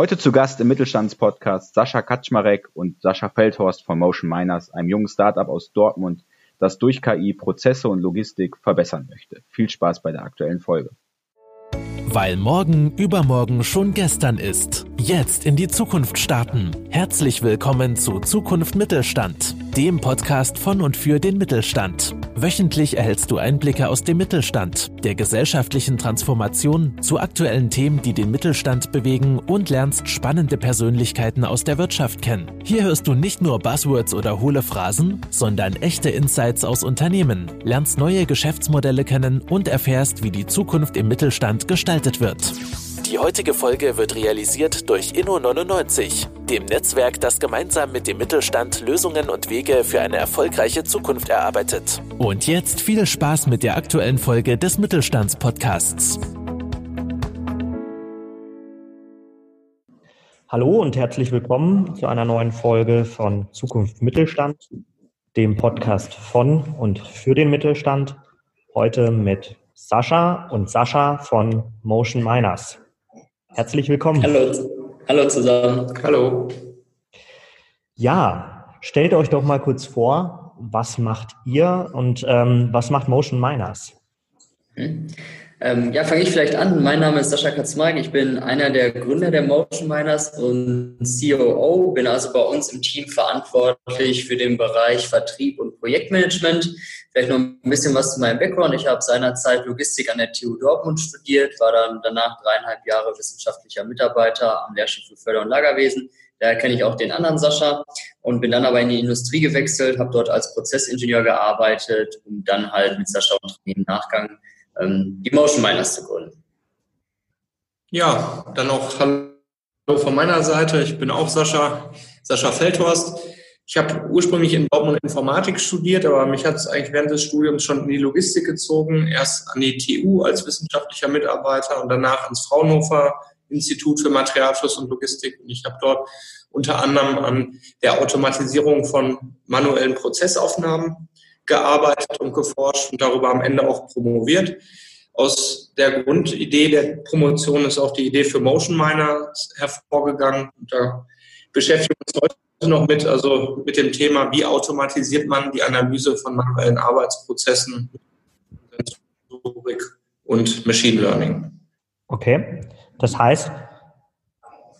Heute zu Gast im Mittelstandspodcast Sascha Kaczmarek und Sascha Feldhorst von Motion Miners, einem jungen Startup aus Dortmund, das durch KI Prozesse und Logistik verbessern möchte. Viel Spaß bei der aktuellen Folge. Weil morgen übermorgen schon gestern ist. Jetzt in die Zukunft starten. Herzlich willkommen zu Zukunft Mittelstand, dem Podcast von und für den Mittelstand. Wöchentlich erhältst du Einblicke aus dem Mittelstand, der gesellschaftlichen Transformation, zu aktuellen Themen, die den Mittelstand bewegen und lernst spannende Persönlichkeiten aus der Wirtschaft kennen. Hier hörst du nicht nur Buzzwords oder hohle Phrasen, sondern echte Insights aus Unternehmen, lernst neue Geschäftsmodelle kennen und erfährst, wie die Zukunft im Mittelstand gestaltet wird. Die heutige Folge wird realisiert durch Inno99, dem Netzwerk, das gemeinsam mit dem Mittelstand Lösungen und Wege für eine erfolgreiche Zukunft erarbeitet. Und jetzt viel Spaß mit der aktuellen Folge des Mittelstandspodcasts. Hallo und herzlich willkommen zu einer neuen Folge von Zukunft Mittelstand, dem Podcast von und für den Mittelstand. Heute mit Sascha und Sascha von Motion Miners. Herzlich willkommen. Hallo, hallo zusammen. Hallo. Ja, stellt euch doch mal kurz vor, was macht ihr und ähm, was macht Motion Miners? Hm. Ähm, ja, fange ich vielleicht an. Mein Name ist Sascha Katzmark. Ich bin einer der Gründer der Motion Miners und COO. Bin also bei uns im Team verantwortlich für den Bereich Vertrieb und Projektmanagement. Vielleicht noch ein bisschen was zu meinem Background. Ich habe seinerzeit Logistik an der TU Dortmund studiert, war dann danach dreieinhalb Jahre wissenschaftlicher Mitarbeiter am Lehrstuhl für Förder- und Lagerwesen. Daher kenne ich auch den anderen Sascha und bin dann aber in die Industrie gewechselt, habe dort als Prozessingenieur gearbeitet und dann halt mit Sascha und im Nachgang ähm, die Motion Miners zu gründen. Ja, dann noch Hallo von meiner Seite. Ich bin auch Sascha, Sascha Feldhorst. Ich habe ursprünglich in Dortmund Informatik studiert, aber mich hat es eigentlich während des Studiums schon in die Logistik gezogen. Erst an die TU als wissenschaftlicher Mitarbeiter und danach ans Fraunhofer Institut für Materialfluss und Logistik. Und ich habe dort unter anderem an der Automatisierung von manuellen Prozessaufnahmen gearbeitet und geforscht und darüber am Ende auch promoviert. Aus der Grundidee der Promotion ist auch die Idee für Motion Miner hervorgegangen. Und da beschäftigen wir uns heute noch mit, also mit dem Thema, wie automatisiert man die Analyse von manuellen Arbeitsprozessen, und Machine Learning. Okay, das heißt,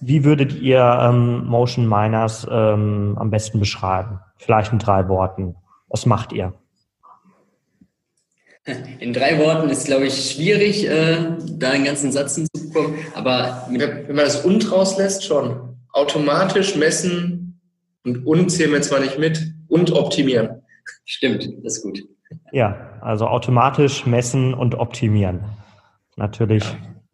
wie würdet ihr ähm, Motion Miners ähm, am besten beschreiben? Vielleicht in drei Worten. Was macht ihr? In drei Worten ist, glaube ich, schwierig, äh, da einen ganzen Satz hinzubekommen. Aber wenn man das und rauslässt, schon. Automatisch messen und und zählen wir zwar nicht mit und optimieren. Stimmt, das ist gut. Ja, also automatisch messen und optimieren. Natürlich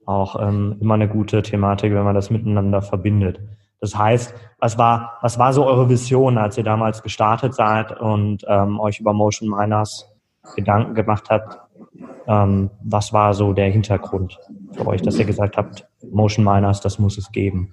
auch ähm, immer eine gute Thematik, wenn man das miteinander verbindet. Das heißt, was war, was war so eure Vision, als ihr damals gestartet seid und ähm, euch über Motion Miners Gedanken gemacht habt? Ähm, was war so der Hintergrund für euch, dass ihr gesagt habt, Motion Miners, das muss es geben?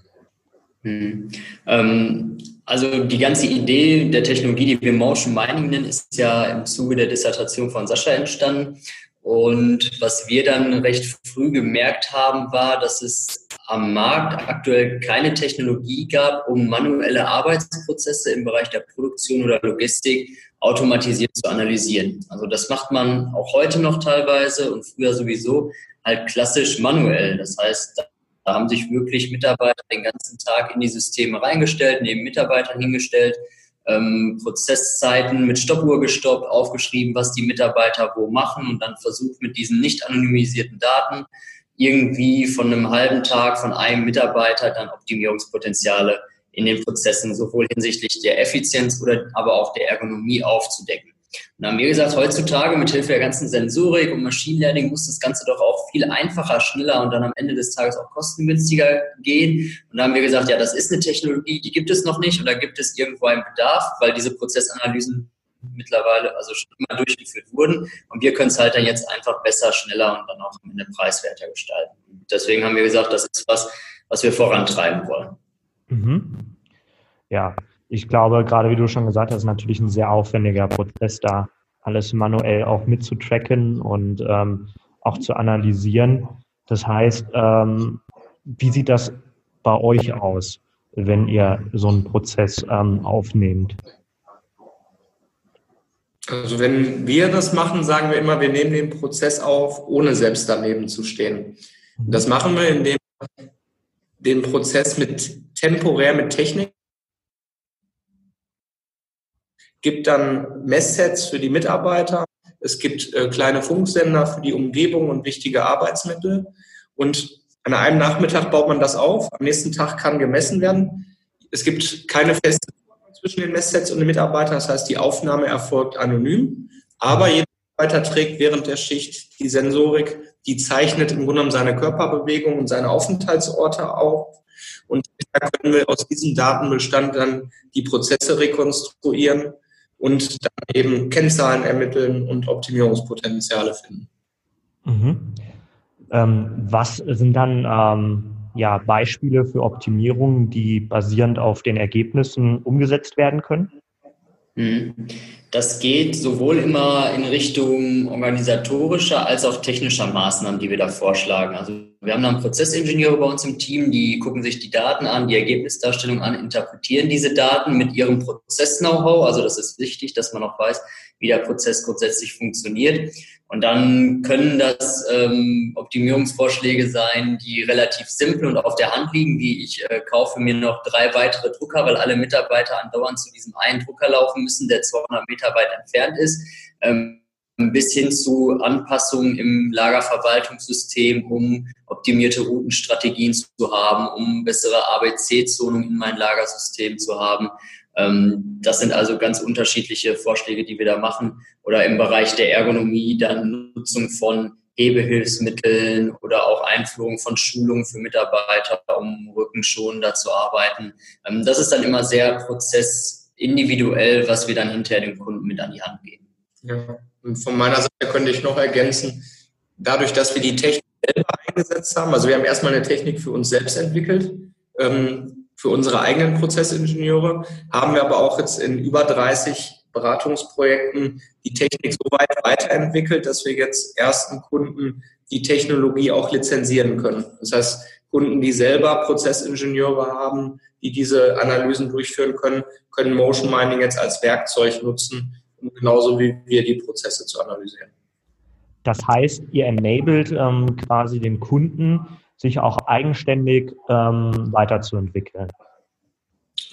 Hm. Ähm, also die ganze Idee der Technologie, die wir Motion Mining nennen, ist ja im Zuge der Dissertation von Sascha entstanden. Und was wir dann recht früh gemerkt haben, war, dass es am Markt aktuell keine Technologie gab, um manuelle Arbeitsprozesse im Bereich der Produktion oder Logistik automatisiert zu analysieren. Also das macht man auch heute noch teilweise und früher sowieso halt klassisch manuell. Das heißt, da haben sich wirklich Mitarbeiter den ganzen Tag in die Systeme reingestellt, neben Mitarbeitern hingestellt, ähm, Prozesszeiten mit Stoppuhr gestoppt, aufgeschrieben, was die Mitarbeiter wo machen und dann versucht mit diesen nicht anonymisierten Daten irgendwie von einem halben Tag von einem Mitarbeiter dann Optimierungspotenziale in den Prozessen sowohl hinsichtlich der Effizienz oder aber auch der Ergonomie aufzudecken. Und haben wir gesagt, heutzutage mit Hilfe der ganzen Sensorik und Machine Learning muss das Ganze doch auch viel einfacher, schneller und dann am Ende des Tages auch kostengünstiger gehen. Und da haben wir gesagt, ja, das ist eine Technologie, die gibt es noch nicht und da gibt es irgendwo einen Bedarf, weil diese Prozessanalysen mittlerweile also schon immer durchgeführt wurden. Und wir können es halt dann jetzt einfach besser, schneller und dann auch am Ende preiswerter gestalten. Und deswegen haben wir gesagt, das ist was, was wir vorantreiben wollen. Mhm. Ja, ich glaube, gerade wie du schon gesagt hast, ist natürlich ein sehr aufwendiger Prozess, da alles manuell auch mitzutracken und ähm, auch zu analysieren. Das heißt, ähm, wie sieht das bei euch aus, wenn ihr so einen Prozess ähm, aufnehmt? Also wenn wir das machen, sagen wir immer, wir nehmen den Prozess auf, ohne selbst daneben zu stehen. Das machen wir, indem wir den Prozess mit temporär mit Technik gibt dann Messsets für die Mitarbeiter. Es gibt äh, kleine Funksender für die Umgebung und wichtige Arbeitsmittel. Und an einem Nachmittag baut man das auf. Am nächsten Tag kann gemessen werden. Es gibt keine feste zwischen den Messsets und den Mitarbeitern. Das heißt, die Aufnahme erfolgt anonym. Aber jeder Mitarbeiter trägt während der Schicht die Sensorik, die zeichnet im Grunde genommen seine Körperbewegung und seine Aufenthaltsorte auf. Und da können wir aus diesem Datenbestand dann die Prozesse rekonstruieren und dann eben Kennzahlen ermitteln und Optimierungspotenziale finden. Mhm. Ähm, was sind dann ähm, ja, Beispiele für Optimierungen, die basierend auf den Ergebnissen umgesetzt werden können? Mhm. Das geht sowohl immer in Richtung organisatorischer als auch technischer Maßnahmen, die wir da vorschlagen. Also wir haben dann Prozessingenieure bei uns im Team, die gucken sich die Daten an, die Ergebnisdarstellung an, interpretieren diese Daten mit ihrem Prozess-Know-how. Also das ist wichtig, dass man auch weiß, wie der Prozess grundsätzlich funktioniert. Und dann können das ähm, Optimierungsvorschläge sein, die relativ simpel und auf der Hand liegen, wie ich äh, kaufe mir noch drei weitere Drucker, weil alle Mitarbeiter andauernd zu diesem einen Drucker laufen müssen, der 200 Meter weit entfernt ist, ähm, bis hin zu Anpassungen im Lagerverwaltungssystem, um optimierte Routenstrategien zu haben, um bessere ABC-Zonungen in mein Lagersystem zu haben. Ähm, das sind also ganz unterschiedliche Vorschläge, die wir da machen. Oder im Bereich der Ergonomie dann Nutzung von Hebehilfsmitteln oder auch Einführung von Schulungen für Mitarbeiter, um rückenschonender zu arbeiten. Ähm, das ist dann immer sehr prozessindividuell, was wir dann hinterher dem Kunden mit an die Hand geben. Ja, und von meiner Seite könnte ich noch ergänzen, dadurch, dass wir die Technik selber eingesetzt haben, also wir haben erstmal eine Technik für uns selbst entwickelt, ähm, für unsere eigenen Prozessingenieure, haben wir aber auch jetzt in über 30 Beratungsprojekten die Technik so weit weiterentwickelt, dass wir jetzt ersten Kunden die Technologie auch lizenzieren können. Das heißt, Kunden, die selber Prozessingenieure haben, die diese Analysen durchführen können, können Motion Mining jetzt als Werkzeug nutzen, um genauso wie wir die Prozesse zu analysieren. Das heißt, ihr enabled ähm, quasi den Kunden, sich auch eigenständig ähm, weiterzuentwickeln.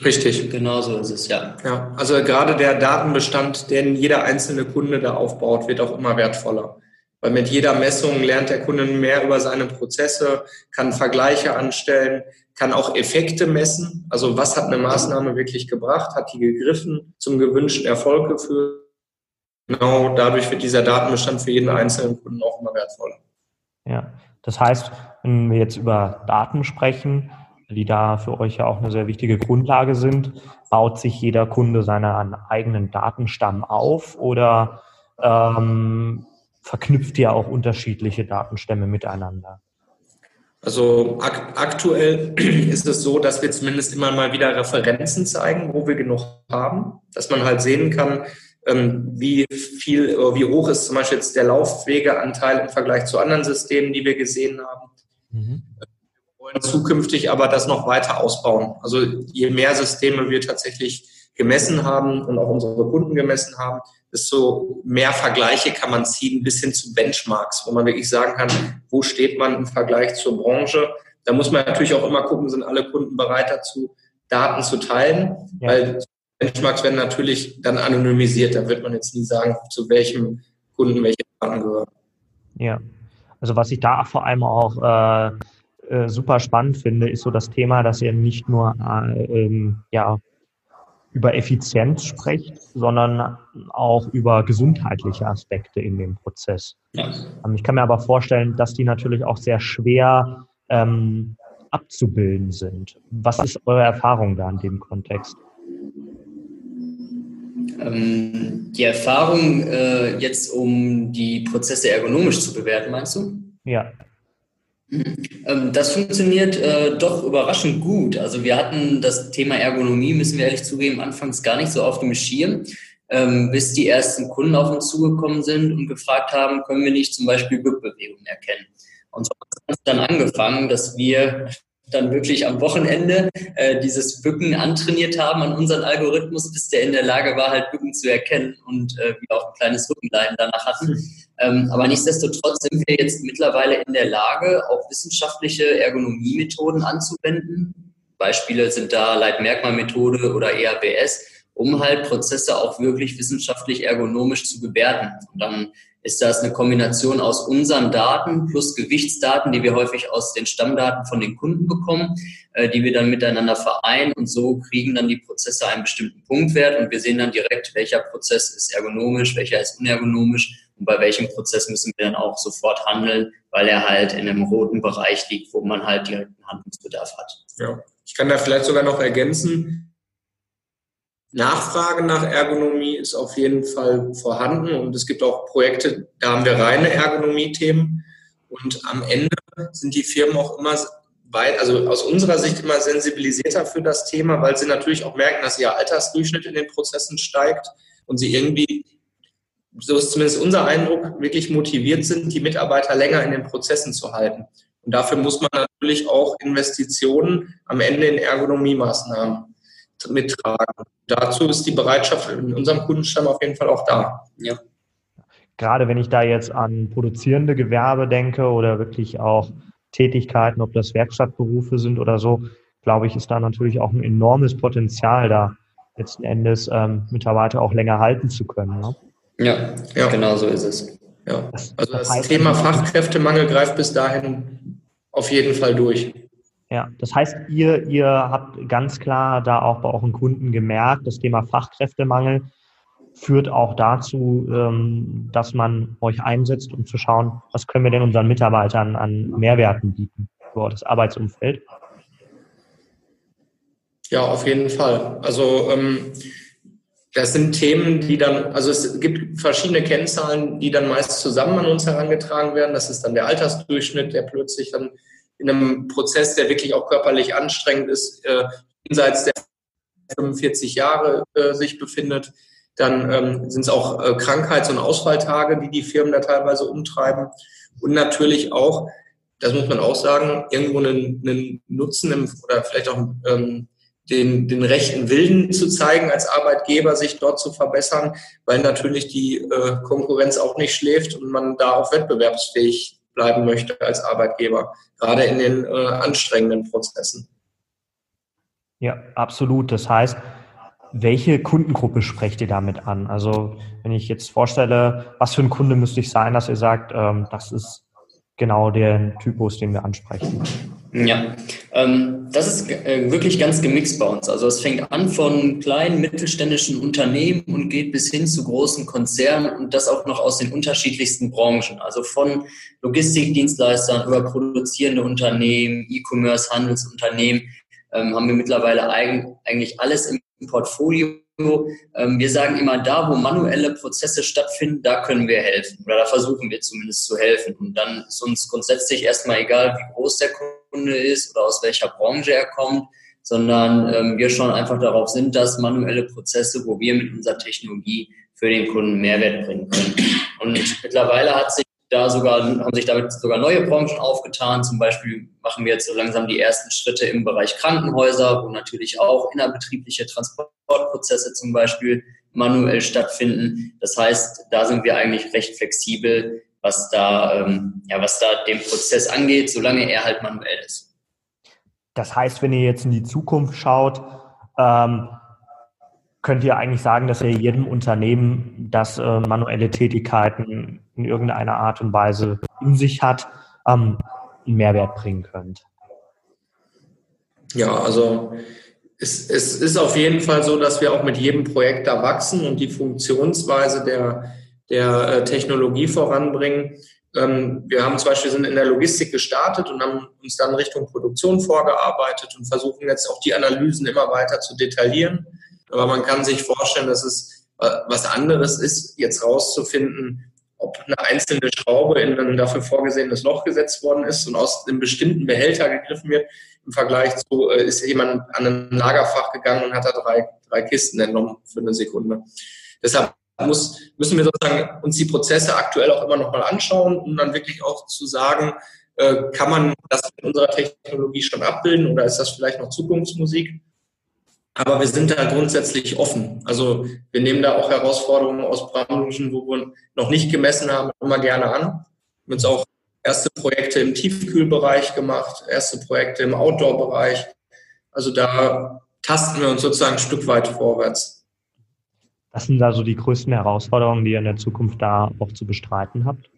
Richtig. Genau so ist es, ja. Ja, also gerade der Datenbestand, den jeder einzelne Kunde da aufbaut, wird auch immer wertvoller. Weil mit jeder Messung lernt der Kunde mehr über seine Prozesse, kann Vergleiche anstellen, kann auch Effekte messen. Also was hat eine Maßnahme wirklich gebracht? Hat die gegriffen, zum gewünschten Erfolg geführt? Genau dadurch wird dieser Datenbestand für jeden einzelnen Kunden auch immer wertvoller. Ja, das heißt, wenn wir jetzt über Daten sprechen, die da für euch ja auch eine sehr wichtige Grundlage sind, baut sich jeder Kunde seinen eigenen Datenstamm auf oder ähm, verknüpft ihr auch unterschiedliche Datenstämme miteinander? Also ak aktuell ist es so, dass wir zumindest immer mal wieder Referenzen zeigen, wo wir genug haben, dass man halt sehen kann, wie viel, wie hoch ist zum Beispiel jetzt der Laufwegeanteil im Vergleich zu anderen Systemen, die wir gesehen haben. Mhm. Wir wollen zukünftig aber das noch weiter ausbauen. Also je mehr Systeme wir tatsächlich gemessen haben und auch unsere Kunden gemessen haben, desto mehr Vergleiche kann man ziehen bis hin zu Benchmarks, wo man wirklich sagen kann, wo steht man im Vergleich zur Branche. Da muss man natürlich auch immer gucken, sind alle Kunden bereit dazu, Daten zu teilen, ja. weil Benchmarks werden natürlich dann anonymisiert. Da wird man jetzt nie sagen, zu welchem Kunden welche Daten gehören. Ja, also was ich da vor allem auch äh, äh, super spannend finde, ist so das Thema, dass ihr nicht nur äh, ähm, ja, über Effizienz sprecht, sondern auch über gesundheitliche Aspekte in dem Prozess. Ja. Ähm, ich kann mir aber vorstellen, dass die natürlich auch sehr schwer ähm, abzubilden sind. Was ist eure Erfahrung da in dem Kontext? Ähm, die Erfahrung äh, jetzt, um die Prozesse ergonomisch zu bewerten, meinst du? Ja. Mhm. Ähm, das funktioniert äh, doch überraschend gut. Also wir hatten das Thema Ergonomie, müssen wir ehrlich zugeben, anfangs gar nicht so auf dem Schirm, ähm, bis die ersten Kunden auf uns zugekommen sind und gefragt haben, können wir nicht zum Beispiel Bückbewegungen erkennen. Und so hat es dann angefangen, dass wir dann wirklich am Wochenende äh, dieses Bücken antrainiert haben an unseren Algorithmus, bis der in der Lage war, halt Bücken zu erkennen und äh, wir auch ein kleines Rückenleiden danach hatten. Ähm, aber nichtsdestotrotz sind wir jetzt mittlerweile in der Lage, auch wissenschaftliche Ergonomiemethoden anzuwenden. Beispiele sind da Leitmerkmalmethode oder EABS, um halt Prozesse auch wirklich wissenschaftlich ergonomisch zu bewerten. Und dann ist das eine Kombination aus unseren Daten plus Gewichtsdaten, die wir häufig aus den Stammdaten von den Kunden bekommen, äh, die wir dann miteinander vereinen und so kriegen dann die Prozesse einen bestimmten Punktwert und wir sehen dann direkt, welcher Prozess ist ergonomisch, welcher ist unergonomisch und bei welchem Prozess müssen wir dann auch sofort handeln, weil er halt in einem roten Bereich liegt, wo man halt direkten Handlungsbedarf hat. Ja, ich kann da vielleicht sogar noch ergänzen, Nachfrage nach Ergonomie ist auf jeden Fall vorhanden und es gibt auch Projekte, da haben wir reine Ergonomie-Themen und am Ende sind die Firmen auch immer weit, also aus unserer Sicht immer sensibilisierter für das Thema, weil sie natürlich auch merken, dass ihr Altersdurchschnitt in den Prozessen steigt und sie irgendwie, so ist zumindest unser Eindruck, wirklich motiviert sind, die Mitarbeiter länger in den Prozessen zu halten. Und dafür muss man natürlich auch Investitionen am Ende in Ergonomiemaßnahmen mittragen. Dazu ist die Bereitschaft in unserem Kundenstamm auf jeden Fall auch da. Ja. Gerade wenn ich da jetzt an produzierende Gewerbe denke oder wirklich auch Tätigkeiten, ob das Werkstattberufe sind oder so, glaube ich, ist da natürlich auch ein enormes Potenzial da, letzten Endes ähm, Mitarbeiter auch länger halten zu können. Ne? Ja, ja, genau so ist es. Ja. Also das, das Thema Fachkräftemangel greift bis dahin auf jeden Fall durch. Ja, das heißt, ihr, ihr habt ganz klar da auch bei euren Kunden gemerkt, das Thema Fachkräftemangel führt auch dazu, ähm, dass man euch einsetzt, um zu schauen, was können wir denn unseren Mitarbeitern an Mehrwerten bieten für das Arbeitsumfeld. Ja, auf jeden Fall. Also ähm, das sind Themen, die dann, also es gibt verschiedene Kennzahlen, die dann meist zusammen an uns herangetragen werden. Das ist dann der Altersdurchschnitt, der plötzlich dann in einem Prozess, der wirklich auch körperlich anstrengend ist, äh, jenseits der 45 Jahre äh, sich befindet. Dann ähm, sind es auch äh, Krankheits- und Ausfalltage, die die Firmen da teilweise umtreiben. Und natürlich auch, das muss man auch sagen, irgendwo einen, einen Nutzen im, oder vielleicht auch ähm, den, den rechten Willen zu zeigen als Arbeitgeber, sich dort zu verbessern, weil natürlich die äh, Konkurrenz auch nicht schläft und man da auch wettbewerbsfähig bleiben möchte als Arbeitgeber, gerade in den äh, anstrengenden Prozessen. Ja, absolut. Das heißt, welche Kundengruppe sprecht ihr damit an? Also wenn ich jetzt vorstelle, was für ein Kunde müsste ich sein, dass ihr sagt, ähm, das ist genau der Typus, den wir ansprechen? Ja, ähm, das ist äh, wirklich ganz gemixt bei uns. Also es fängt an von kleinen mittelständischen Unternehmen und geht bis hin zu großen Konzernen und das auch noch aus den unterschiedlichsten Branchen. Also von Logistikdienstleistern über produzierende Unternehmen, E-Commerce, Handelsunternehmen ähm, haben wir mittlerweile eigentlich alles im Portfolio ähm, wir sagen immer, da wo manuelle Prozesse stattfinden, da können wir helfen oder da versuchen wir zumindest zu helfen. Und dann ist uns grundsätzlich erstmal egal, wie groß der Kunde ist oder aus welcher Branche er kommt, sondern ähm, wir schauen einfach darauf sind, dass manuelle Prozesse, wo wir mit unserer Technologie für den Kunden Mehrwert bringen können. Und mittlerweile hat sich da sogar, haben sich damit sogar neue Branchen aufgetan. Zum Beispiel machen wir jetzt so langsam die ersten Schritte im Bereich Krankenhäuser, wo natürlich auch innerbetriebliche Transportprozesse zum Beispiel manuell stattfinden. Das heißt, da sind wir eigentlich recht flexibel, was da, ähm, ja, was da den Prozess angeht, solange er halt manuell ist. Das heißt, wenn ihr jetzt in die Zukunft schaut, ähm, könnt ihr eigentlich sagen, dass ihr jedem Unternehmen, das äh, manuelle Tätigkeiten in irgendeiner Art und Weise in sich hat, ähm, einen Mehrwert bringen könnt? Ja, also es, es ist auf jeden Fall so, dass wir auch mit jedem Projekt da wachsen und die Funktionsweise der, der äh, Technologie voranbringen. Ähm, wir haben zum Beispiel sind in der Logistik gestartet und haben uns dann Richtung Produktion vorgearbeitet und versuchen jetzt auch die Analysen immer weiter zu detaillieren aber man kann sich vorstellen, dass es äh, was anderes ist, jetzt rauszufinden, ob eine einzelne Schraube in ein dafür vorgesehenes Loch gesetzt worden ist und aus einem bestimmten Behälter gegriffen wird. Im Vergleich zu, äh, ist jemand an ein Lagerfach gegangen und hat da drei, drei Kisten entnommen für eine Sekunde. Deshalb muss, müssen wir sozusagen uns die Prozesse aktuell auch immer noch mal anschauen, um dann wirklich auch zu sagen, Äh, kann man das mit unserer Technologie schon abbilden oder ist das vielleicht noch Zukunftsmusik? Aber wir sind da grundsätzlich offen. Also wir nehmen da auch Herausforderungen aus Branchen, wo wir noch nicht gemessen haben, immer gerne an. Wir haben uns auch erste Projekte im Tiefkühlbereich gemacht, erste Projekte im Outdoor-Bereich. Also da tasten wir uns sozusagen ein Stück weit vorwärts. Was sind da so die größten Herausforderungen, die ihr in der Zukunft da auch zu bestreiten habt?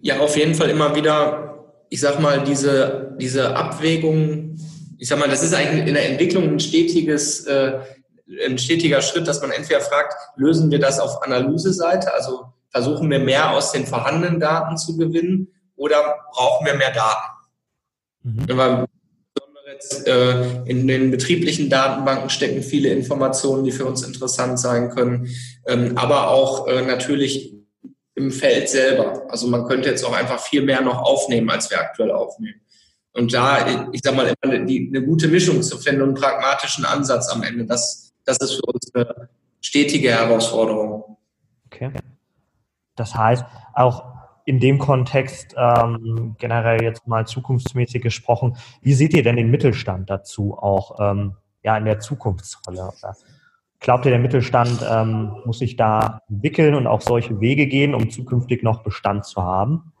Ja, auf jeden Fall immer wieder, ich sag mal, diese, diese Abwägung, ich sag mal, das ist eigentlich in der Entwicklung ein stetiges, äh, ein stetiger Schritt, dass man entweder fragt, lösen wir das auf Analyseseite, also versuchen wir mehr aus den vorhandenen Daten zu gewinnen oder brauchen wir mehr Daten? Mhm. Jetzt, äh, in den betrieblichen Datenbanken stecken viele Informationen, die für uns interessant sein können, ähm, aber auch äh, natürlich im Feld selber. Also man könnte jetzt auch einfach viel mehr noch aufnehmen, als wir aktuell aufnehmen. Und da, ich sag mal, immer die, eine gute Mischung zu finden und einen pragmatischen Ansatz am Ende, das, das ist für uns eine stetige Herausforderung. Okay. Das heißt, auch in dem Kontext ähm, generell jetzt mal zukunftsmäßig gesprochen, wie seht ihr denn den Mittelstand dazu auch ähm, ja in der Zukunftsrolle? Glaubt ihr, der Mittelstand ähm, muss sich da entwickeln und auch solche Wege gehen, um zukünftig noch Bestand zu haben?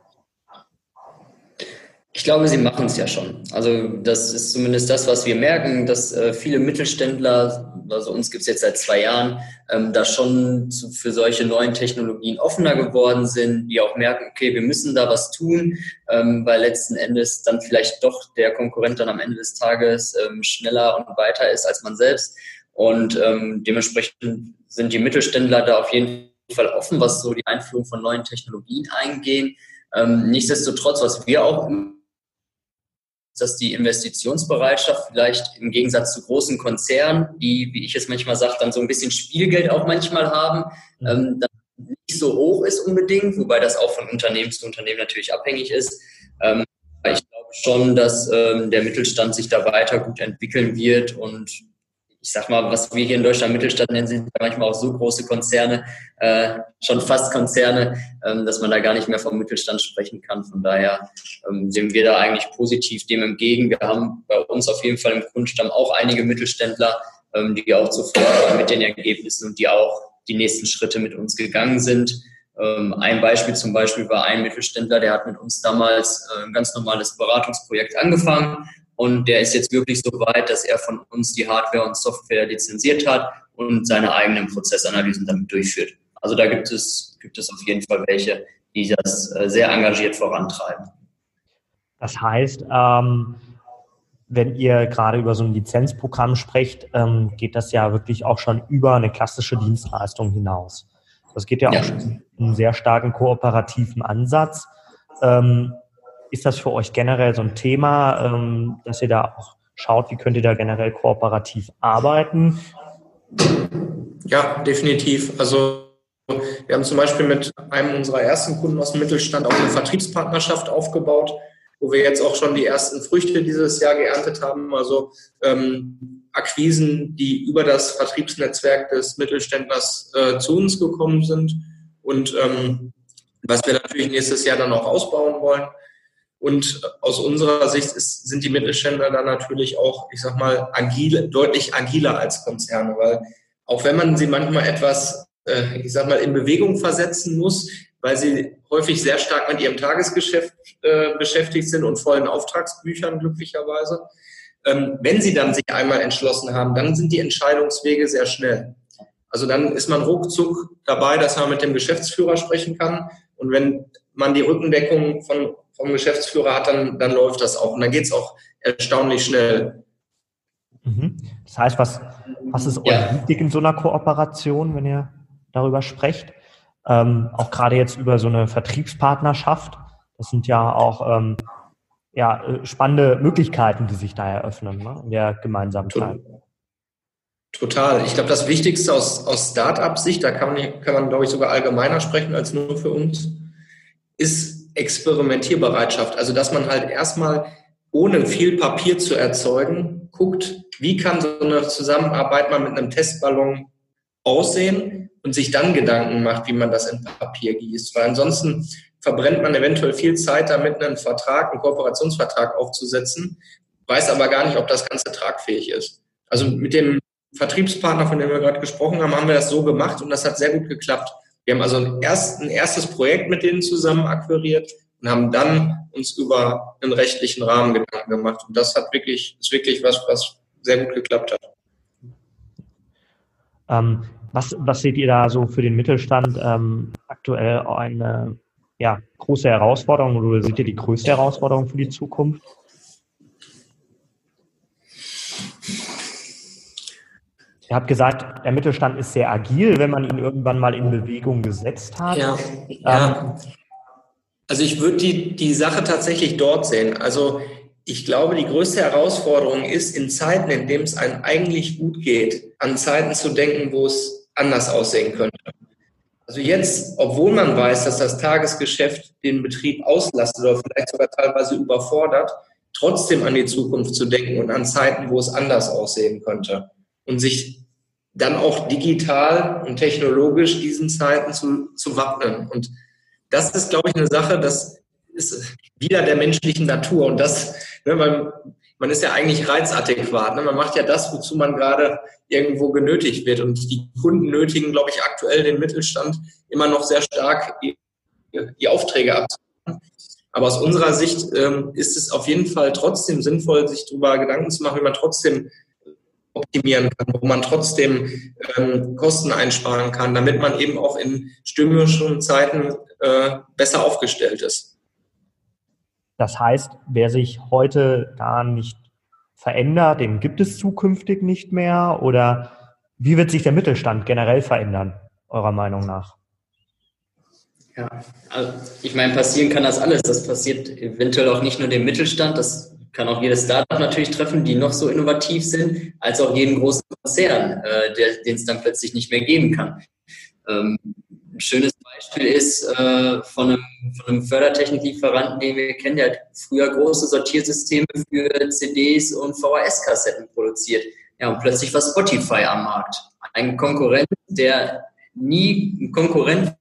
Ich glaube, sie machen es ja schon. Also das ist zumindest das, was wir merken, dass äh, viele Mittelständler, also uns gibt es jetzt seit zwei Jahren, ähm, da schon zu, für solche neuen Technologien offener geworden sind, die auch merken, okay, wir müssen da was tun, ähm, weil letzten Endes dann vielleicht doch der Konkurrent dann am Ende des Tages ähm, schneller und weiter ist als man selbst. Und ähm, dementsprechend sind die Mittelständler da auf jeden Fall offen, was so die Einführung von neuen Technologien eingehen. Ähm, nichtsdestotrotz, was wir auch dass die Investitionsbereitschaft vielleicht im Gegensatz zu großen Konzernen, die, wie ich es manchmal sage, dann so ein bisschen Spielgeld auch manchmal haben, mhm. ähm, nicht so hoch ist unbedingt, wobei das auch von Unternehmen zu Unternehmen natürlich abhängig ist. Ähm, ich glaube schon, dass ähm, der Mittelstand sich da weiter gut entwickeln wird und ich sag mal, was wir hier in Deutschland Mittelstand nennen, sind manchmal auch so große Konzerne, äh, schon fast Konzerne, ähm, dass man da gar nicht mehr vom Mittelstand sprechen kann. Von daher ähm, sehen wir da eigentlich positiv dem entgegen. Wir haben bei uns auf jeden Fall im Grundstamm auch einige Mittelständler, ähm, die auch zufrieden waren mit den Ergebnissen und die auch die nächsten Schritte mit uns gegangen sind. Ähm, ein Beispiel zum Beispiel war ein Mittelständler, der hat mit uns damals äh, ein ganz normales Beratungsprojekt angefangen und der ist jetzt wirklich so weit, dass er von uns die Hardware und Software lizenziert hat und seine eigenen Prozessanalysen damit durchführt. Also da gibt es, gibt es auf jeden Fall welche, die das äh, sehr engagiert vorantreiben. Das heißt, ähm, wenn ihr gerade über so ein Lizenzprogramm sprecht, ähm, geht das ja wirklich auch schon über eine klassische Dienstleistung hinaus. Das geht ja, ja. auch schon einen sehr starken kooperativen Ansatz. Ähm, ist das für euch generell so ein Thema, ähm, dass ihr da auch schaut, wie könnt ihr da generell kooperativ arbeiten? Ja, definitiv. Also wir haben zum Beispiel mit einem unserer ersten Kunden aus dem Mittelstand auch eine Vertriebspartnerschaft aufgebaut, wo wir jetzt auch schon die ersten Früchte dieses Jahr geerntet haben. Also ähm, Akquisen, die über das Vertriebsnetzwerk des Mittelständlers äh, zu uns gekommen sind und ähm, was wir natürlich nächstes Jahr dann auch ausbauen wollen. Und aus unserer Sicht ist, sind die Mittelständler dann natürlich auch, ich sag mal, agil, deutlich agiler als Konzerne, weil auch wenn man sie manchmal etwas, äh, ich sag mal, in Bewegung versetzen muss, weil sie häufig sehr stark mit ihrem Tagesgeschäft äh, beschäftigt sind und vollen Auftragsbüchern glücklicherweise. Ähm, wenn sie dann sich einmal entschlossen haben, dann sind die Entscheidungswege sehr schnell. Also dann ist man ruckzuck dabei, dass man mit dem Geschäftsführer sprechen kann. Und wenn man die Rückendeckung von vom Geschäftsführer hat, dann, dann läuft das auch. Und dann geht es auch erstaunlich schnell. Mhm. Das heißt, was, was ist euch ja. wichtig in so einer Kooperation, wenn ihr darüber sprecht? Ähm, auch gerade jetzt über so eine Vertriebspartnerschaft. Das sind ja auch ähm, ja, äh, spannende Möglichkeiten, die sich da eröffnen ne, in der gemeinsamen Zeit. Total. Ich glaube, das Wichtigste aus, aus Start-up-Sicht, da kann man, kann man, glaube ich, sogar allgemeiner sprechen als nur für uns, ist Experimentierbereitschaft. Also dass man halt erstmal ohne viel Papier zu erzeugen, guckt, wie kann so eine Zusammenarbeit mal mit einem Testballon aussehen und sich dann Gedanken macht, wie man das in Papier gießt. Weil ansonsten verbrennt man eventuell viel Zeit damit, einen Vertrag, einen Kooperationsvertrag aufzusetzen, weiß aber gar nicht, ob das Ganze tragfähig ist. Also mit dem Vertriebspartner, von dem wir gerade gesprochen haben, haben wir das so gemacht und das hat sehr gut geklappt. Wir haben also ein, erst, ein erstes Projekt mit denen zusammen akquiriert und haben dann uns über einen rechtlichen Rahmen Gedanken gemacht. Und das hat wirklich, ist wirklich was, was sehr gut geklappt hat. Ähm, was, was seht ihr da so für den Mittelstand ähm, aktuell eine ja, große Herausforderung oder seht ihr die größte Herausforderung für die Zukunft? Ihr habt gesagt, der Mittelstand ist sehr agil, wenn man ihn irgendwann mal in Bewegung gesetzt hat. Ja, ja. Also ich würde die, die Sache tatsächlich dort sehen. Also ich glaube, die größte Herausforderung ist, in Zeiten, in denen es einem eigentlich gut geht, an Zeiten zu denken, wo es anders aussehen könnte. Also jetzt, obwohl man weiß, dass das Tagesgeschäft den Betrieb auslastet oder vielleicht sogar teilweise überfordert, trotzdem an die Zukunft zu denken und an Zeiten, wo es anders aussehen könnte und sich dann auch digital und technologisch diesen Zeiten zu, zu wappnen. Und das ist, glaube ich, eine Sache, das ist wieder der menschlichen Natur. Und das, ne, man, man ist ja eigentlich reizadäquat. Ne? Man macht ja das, wozu man gerade irgendwo genötigt wird. Und die Kunden nötigen, glaube ich, aktuell den Mittelstand immer noch sehr stark, die, die Aufträge abzunehmen. Aber aus unserer Sicht ähm, ist es auf jeden Fall trotzdem sinnvoll, sich darüber Gedanken zu machen, wie man trotzdem optimieren kann, wo man trotzdem ähm, Kosten einsparen kann, damit man eben auch in stürmischen Zeiten äh, besser aufgestellt ist. Das heißt, wer sich heute da nicht verändert, den gibt es zukünftig nicht mehr? Oder wie wird sich der Mittelstand generell verändern, eurer Meinung nach? Ja, also ich meine, passieren kann das alles. Das passiert eventuell auch nicht nur dem Mittelstand, das kann auch jedes Startup natürlich treffen, die noch so innovativ sind, als auch jeden großen Konzern, äh, den es dann plötzlich nicht mehr geben kann. Ähm, ein schönes Beispiel ist äh, von, einem, von einem Fördertechniklieferanten, den wir kennen, der hat früher große Sortiersysteme für CDs und VHS-Kassetten produziert. Ja, und plötzlich war Spotify am Markt. Ein Konkurrent, der nie ein Konkurrent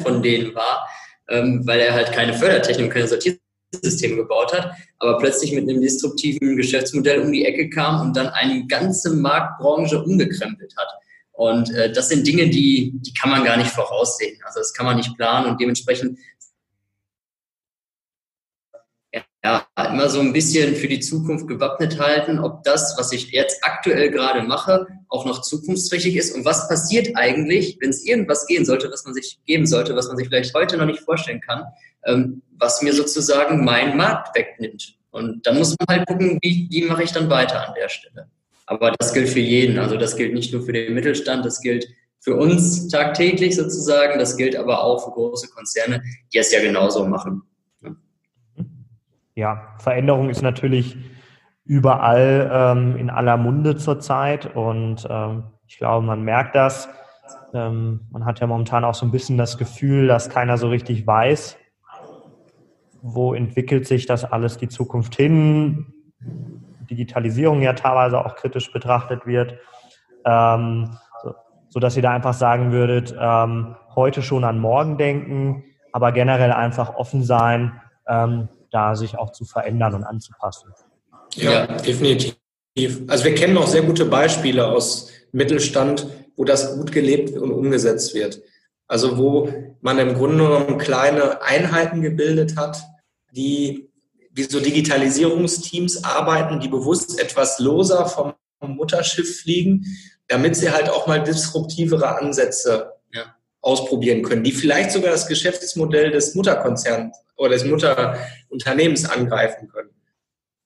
von denen war, ähm, weil er halt keine Fördertechnik und keine Sortiersysteme System gebaut hat, aber plötzlich mit einem disruptiven Geschäftsmodell um die Ecke kam und dann eine ganze Marktbranche umgekrempelt hat. Und äh, das sind Dinge, die, die kann man gar nicht voraussehen. Also das kann man nicht planen und dementsprechend ja, immer so ein bisschen für die Zukunft gewappnet halten, ob das, was ich jetzt aktuell gerade mache, auch noch zukunftsträchtig ist und was passiert eigentlich, wenn es irgendwas gehen sollte, was man sich geben sollte, was man sich vielleicht heute noch nicht vorstellen kann, ähm, was mir sozusagen meinen Markt wegnimmt. Und dann muss man halt gucken, wie, wie mache ich dann weiter an der Stelle. Aber das gilt für jeden. Also das gilt nicht nur für den Mittelstand, das gilt für uns tagtäglich sozusagen, das gilt aber auch für große Konzerne, die es ja genauso machen. Ja, Veränderung ist natürlich überall ähm, in aller Munde zurzeit und ähm, ich glaube, man merkt das. Ähm, man hat ja momentan auch so ein bisschen das Gefühl, dass keiner so richtig weiß, wo entwickelt sich das alles die Zukunft hin. Digitalisierung ja teilweise auch kritisch betrachtet wird, ähm, so, so dass ihr da einfach sagen würdet, ähm, heute schon an morgen denken, aber generell einfach offen sein, ähm, da sich auch zu verändern und anzupassen. Ja, definitiv. Also wir kennen auch sehr gute Beispiele aus Mittelstand, wo das gut gelebt und umgesetzt wird. Also wo man im Grunde genommen kleine Einheiten gebildet hat, die wie so Digitalisierungsteams arbeiten, die bewusst etwas loser vom Mutterschiff fliegen, damit sie halt auch mal disruptivere Ansätze ja. ausprobieren können, die vielleicht sogar das Geschäftsmodell des Mutterkonzerns oder des Mutterunternehmens angreifen können.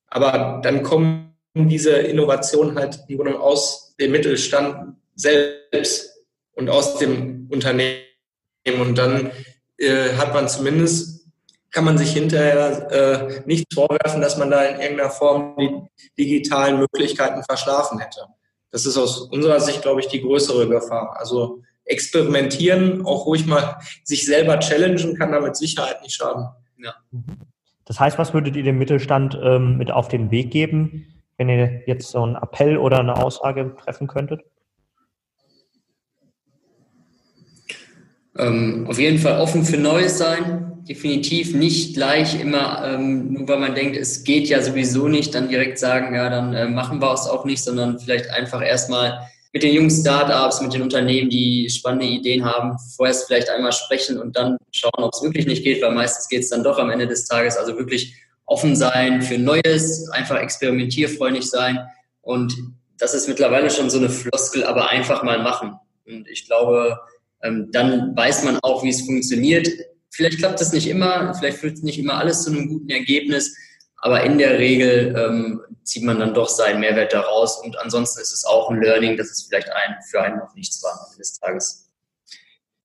Aber dann kommen diese Innovationen halt im Grunde aus dem Mittelstand selbst und aus dem Unternehmen. Und dann äh, hat man zumindest, kann man sich hinterher äh, nicht vorwerfen, dass man da in irgendeiner Form die digitalen Möglichkeiten verschlafen hätte. Das ist aus unserer Sicht, glaube ich, die größere Gefahr. Also experimentieren, auch ruhig mal sich selber challengen, kann damit Sicherheit nicht schaden. Ja. Das heißt, was würdet ihr dem Mittelstand ähm, mit auf den Weg geben, wenn ihr jetzt so einen Appell oder eine Aussage treffen könntet? Ähm, auf jeden Fall offen für Neues sein. Definitiv nicht gleich immer, ähm, nur weil man denkt, es geht ja sowieso nicht, dann direkt sagen, ja, dann äh, machen wir es auch nicht, sondern vielleicht einfach erstmal mit den jungen Startups, mit den Unternehmen, die spannende Ideen haben, vorerst vielleicht einmal sprechen und dann schauen, ob es wirklich nicht geht, weil meistens geht es dann doch am Ende des Tages. Also wirklich offen sein für Neues, einfach experimentierfreundlich sein. Und das ist mittlerweile schon so eine Floskel, aber einfach mal machen. Und ich glaube, ähm, dann weiß man auch, wie es funktioniert. Vielleicht klappt das nicht immer, vielleicht führt nicht immer alles zu einem guten Ergebnis, aber in der Regel ähm, zieht man dann doch seinen Mehrwert daraus. Und ansonsten ist es auch ein Learning, dass es vielleicht ein, für einen noch nichts war am Ende des Tages.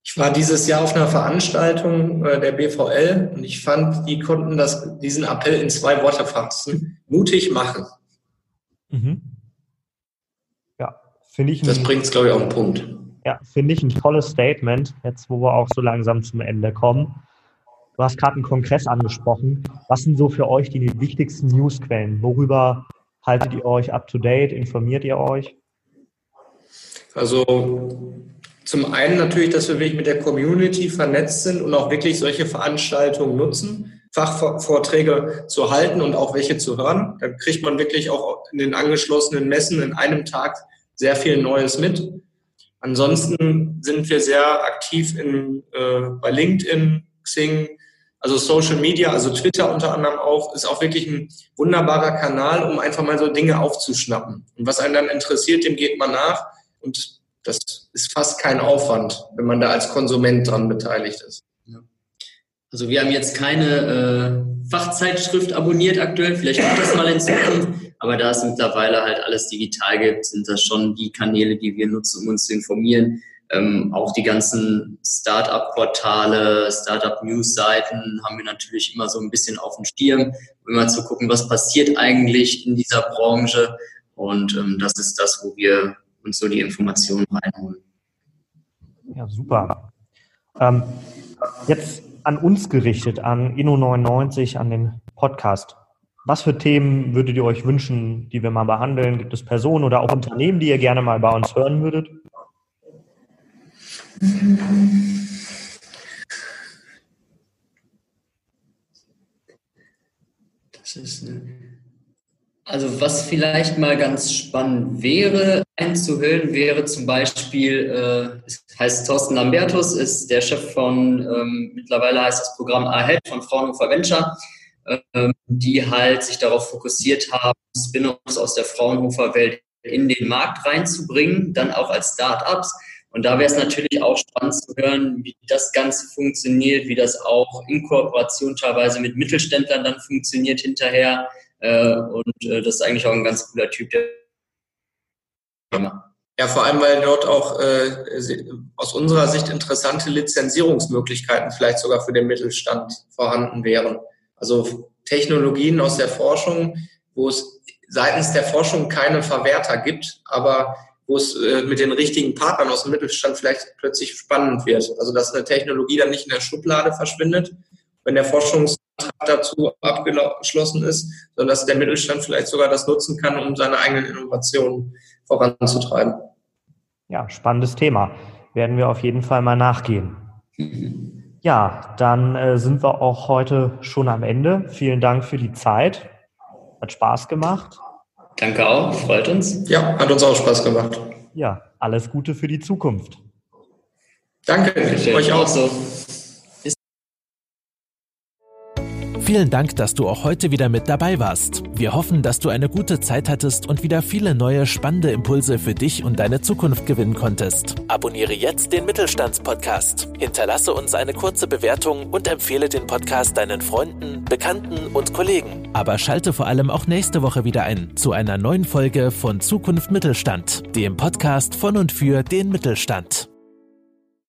Ich war dieses Jahr auf einer Veranstaltung äh, der BVL und ich fand, die konnten das, diesen Appell in zwei Worte fassen. Mutig machen. Mhm. Ja, finde ich. Das bringt es, glaube ich, auf den Punkt. Ja, finde ich ein tolles Statement, jetzt wo wir auch so langsam zum Ende kommen. Du hast gerade einen Kongress angesprochen. Was sind so für euch die wichtigsten Newsquellen? Worüber haltet ihr euch up to date? Informiert ihr euch? Also zum einen natürlich, dass wir wirklich mit der Community vernetzt sind und auch wirklich solche Veranstaltungen nutzen, Fachvorträge zu halten und auch welche zu hören. Da kriegt man wirklich auch in den angeschlossenen Messen in einem Tag sehr viel Neues mit. Ansonsten sind wir sehr aktiv in, äh, bei LinkedIn, Xing, also Social Media, also Twitter unter anderem auch, ist auch wirklich ein wunderbarer Kanal, um einfach mal so Dinge aufzuschnappen. Und was einen dann interessiert, dem geht man nach. Und das ist fast kein Aufwand, wenn man da als Konsument dran beteiligt ist. Also wir haben jetzt keine äh, Fachzeitschrift abonniert aktuell, vielleicht kommt das mal in Zukunft, aber da es mittlerweile halt alles digital gibt, sind das schon die Kanäle, die wir nutzen, um uns zu informieren. Ähm, auch die ganzen Startup-Portale, Startup-News-Seiten haben wir natürlich immer so ein bisschen auf dem Stirn, um immer zu gucken, was passiert eigentlich in dieser Branche. Und ähm, das ist das, wo wir uns so die Informationen reinholen. Ja, super. Ähm, jetzt an uns gerichtet, an Inno99, an den Podcast. Was für Themen würdet ihr euch wünschen, die wir mal behandeln? Gibt es Personen oder auch Unternehmen, die ihr gerne mal bei uns hören würdet? Das ist eine also was vielleicht mal ganz spannend wäre, einzuhören, wäre zum Beispiel, äh, es heißt Thorsten Lambertus, ist der Chef von, ähm, mittlerweile heißt das Programm AHEAD von Fraunhofer Venture, ähm, die halt sich darauf fokussiert haben, Spin-offs aus der Fraunhofer Welt in den Markt reinzubringen, dann auch als Start-ups. Und da wäre es natürlich auch spannend zu hören, wie das Ganze funktioniert, wie das auch in Kooperation teilweise mit Mittelständlern dann funktioniert hinterher äh, und äh, das ist eigentlich auch ein ganz cooler Typ, der ja, vor allem, weil dort auch äh, aus unserer Sicht interessante Lizenzierungsmöglichkeiten vielleicht sogar für den Mittelstand vorhanden wären. Also Technologien aus der Forschung, wo es seitens der Forschung keine Verwerter gibt, aber wo es äh, mit den richtigen Partnern aus dem Mittelstand vielleicht plötzlich spannend wird. Also dass eine Technologie dann nicht in der Schublade verschwindet, wenn der Forschungs dazu abgeschlossen ist, sondern dass der Mittelstand vielleicht sogar das nutzen kann, um seine eigenen Innovationen voranzutreiben. Ja, spannendes Thema. Werden wir auf jeden Fall mal nachgehen. Ja, dann äh, sind wir auch heute schon am Ende. Vielen Dank für die Zeit. Hat Spaß gemacht. Danke auch, freut uns. Ja, hat uns auch Spaß gemacht. Ja, alles Gute für die Zukunft. Danke, euch auch so. Vielen Dank, dass du auch heute wieder mit dabei warst. Wir hoffen, dass du eine gute Zeit hattest und wieder viele neue spannende Impulse für dich und deine Zukunft gewinnen konntest. Abonniere jetzt den Mittelstandspodcast. Hinterlasse uns eine kurze Bewertung und empfehle den Podcast deinen Freunden, Bekannten und Kollegen. Aber schalte vor allem auch nächste Woche wieder ein zu einer neuen Folge von Zukunft Mittelstand, dem Podcast von und für den Mittelstand.